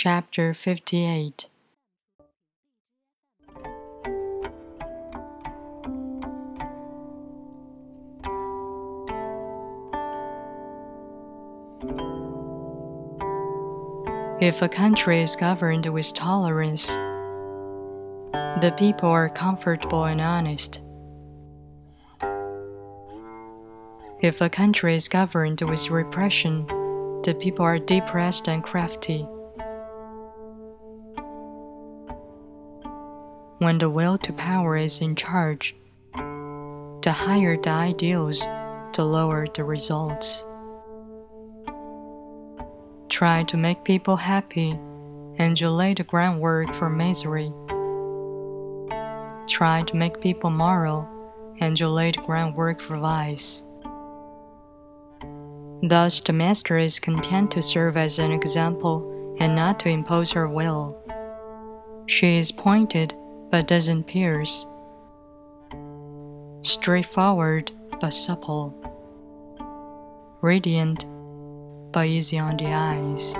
Chapter 58 If a country is governed with tolerance, the people are comfortable and honest. If a country is governed with repression, the people are depressed and crafty. When the will to power is in charge, the higher the ideals, the lower the results. Try to make people happy, and you lay the groundwork for misery. Try to make people moral, and you lay the groundwork for vice. Thus, the master is content to serve as an example and not to impose her will. She is pointed but doesn't pierce, straightforward but supple, radiant but easy on the eyes.